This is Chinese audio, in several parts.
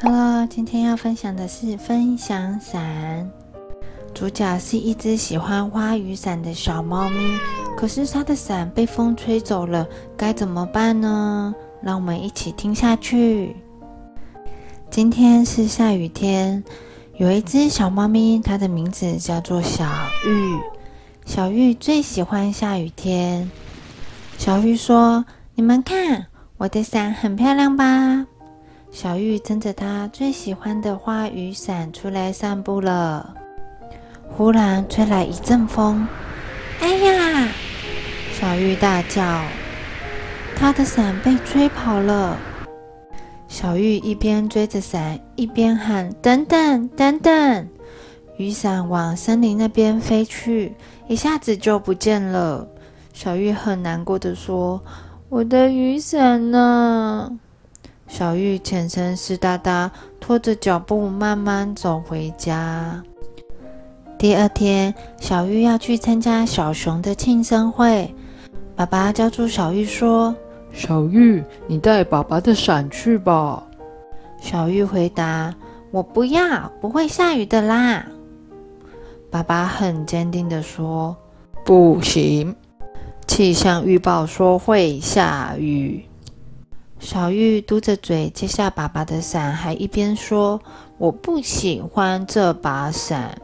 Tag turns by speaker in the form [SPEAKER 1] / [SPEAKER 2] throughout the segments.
[SPEAKER 1] Hello，今天要分享的是分享伞。主角是一只喜欢花雨伞的小猫咪，可是它的伞被风吹走了，该怎么办呢？让我们一起听下去。今天是下雨天，有一只小猫咪，它的名字叫做小玉。小玉最喜欢下雨天。小玉说：“你们看，我的伞很漂亮吧？”小玉撑着她最喜欢的花雨伞出来散步了。忽然吹来一阵风，哎呀！小玉大叫，她的伞被吹跑了。小玉一边追着伞，一边喊：“等等，等等！”雨伞往森林那边飞去，一下子就不见了。小玉很难过的说：“我的雨伞呢？”小玉全身湿哒哒，拖着脚步慢慢走回家。第二天，小玉要去参加小熊的庆生会。爸爸叫住小玉说：“
[SPEAKER 2] 小玉，你带爸爸的伞去吧。”
[SPEAKER 1] 小玉回答：“我不要，不会下雨的啦。”爸爸很坚定地说：“
[SPEAKER 2] 不行，气象预报说会下雨。”
[SPEAKER 1] 小玉嘟着嘴接下爸爸的伞，还一边说：“我不喜欢这把伞。”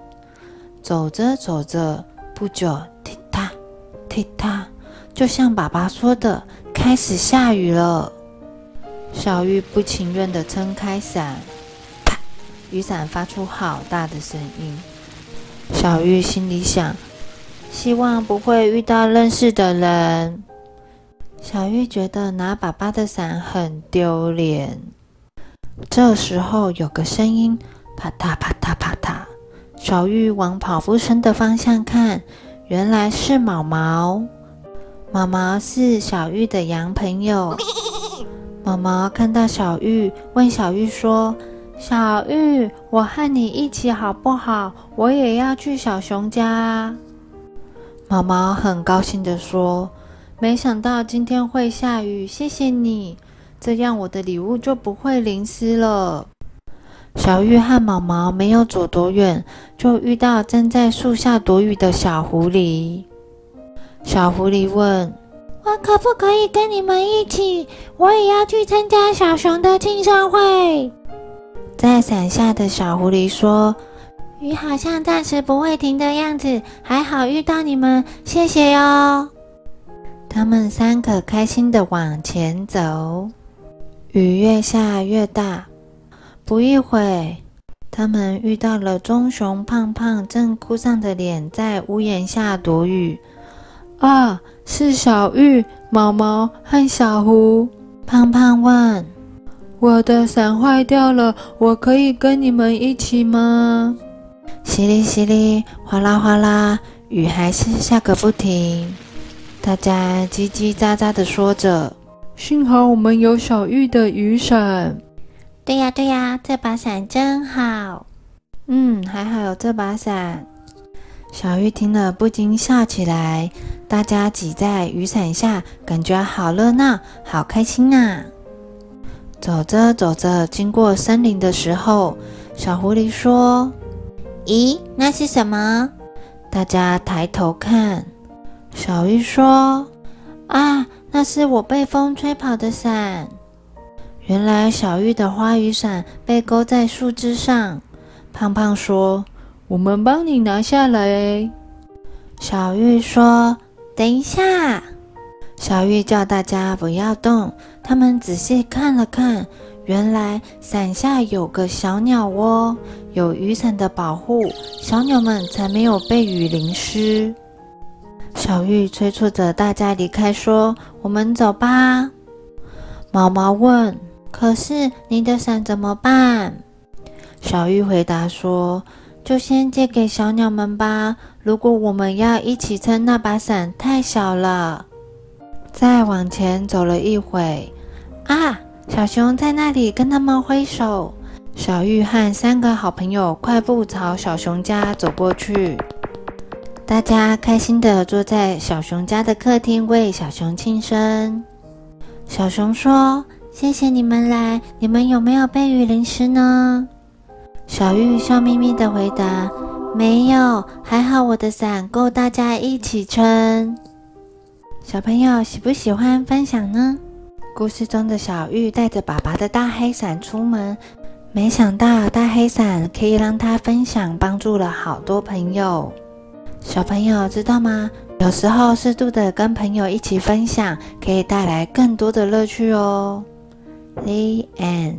[SPEAKER 1] 走着走着，不久，踢踏踢踏，就像爸爸说的，开始下雨了。小玉不情愿地撑开伞，啪！雨伞发出好大的声音。小玉心里想：希望不会遇到认识的人。小玉觉得拿爸爸的伞很丢脸。这时候，有个声音：啪嗒啪嗒啪嗒。小玉往跑步声的方向看，原来是毛毛。毛毛是小玉的羊朋友。毛毛看到小玉，问小玉说：“小玉，我和你一起好不好？我也要去小熊家。”毛毛很高兴的说：“没想到今天会下雨，谢谢你，这样我的礼物就不会淋湿了。”小玉和毛毛没有走多远，就遇到正在树下躲雨的小狐狸。小狐狸问：“我可不可以跟你们一起？我也要去参加小熊的庆生会。”在伞下的小狐狸说：“雨好像暂时不会停的样子，还好遇到你们，谢谢哟。”他们三个开心的往前走，雨越下越大。不一会，他们遇到了棕熊胖胖，正哭丧着脸在屋檐下躲雨。啊，是小玉、毛毛和小胡。胖胖问：“
[SPEAKER 2] 我的伞坏掉了，我可以跟你们一起吗？”
[SPEAKER 1] 淅沥淅沥，哗啦哗啦，雨还是下个不停。大家叽叽喳喳地说着：“
[SPEAKER 2] 幸好我们有小玉的雨伞。”
[SPEAKER 1] 对呀对呀，这把伞真好。嗯，还好有这把伞。小玉听了不禁笑起来。大家挤在雨伞下，感觉好热闹，好开心啊！走着走着，经过森林的时候，小狐狸说：“咦，那是什么？”大家抬头看，小玉说：“啊，那是我被风吹跑的伞。”原来小玉的花雨伞被勾在树枝上。胖胖说：“
[SPEAKER 2] 我们帮你拿下来。”
[SPEAKER 1] 小玉说：“等一下。”小玉叫大家不要动。他们仔细看了看，原来伞下有个小鸟窝，有雨伞的保护，小鸟们才没有被雨淋湿。小玉催促着大家离开，说：“我们走吧。”毛毛问。可是你的伞怎么办？小玉回答说：“就先借给小鸟们吧。如果我们要一起撑那把伞，太小了。”再往前走了一会，啊，小熊在那里跟他们挥手。小玉和三个好朋友快步朝小熊家走过去。大家开心的坐在小熊家的客厅，为小熊庆生。小熊说：“谢谢你们来，你们有没有被雨淋湿呢？”小玉笑眯眯的回答：“没有，还好我的伞够大家一起撑。”小朋友喜不喜欢分享呢？故事中的小玉带着爸爸的大黑伞出门，没想到大黑伞可以让他分享，帮助了好多朋友。小朋友知道吗？有时候适度的跟朋友一起分享，可以带来更多的乐趣哦。The end.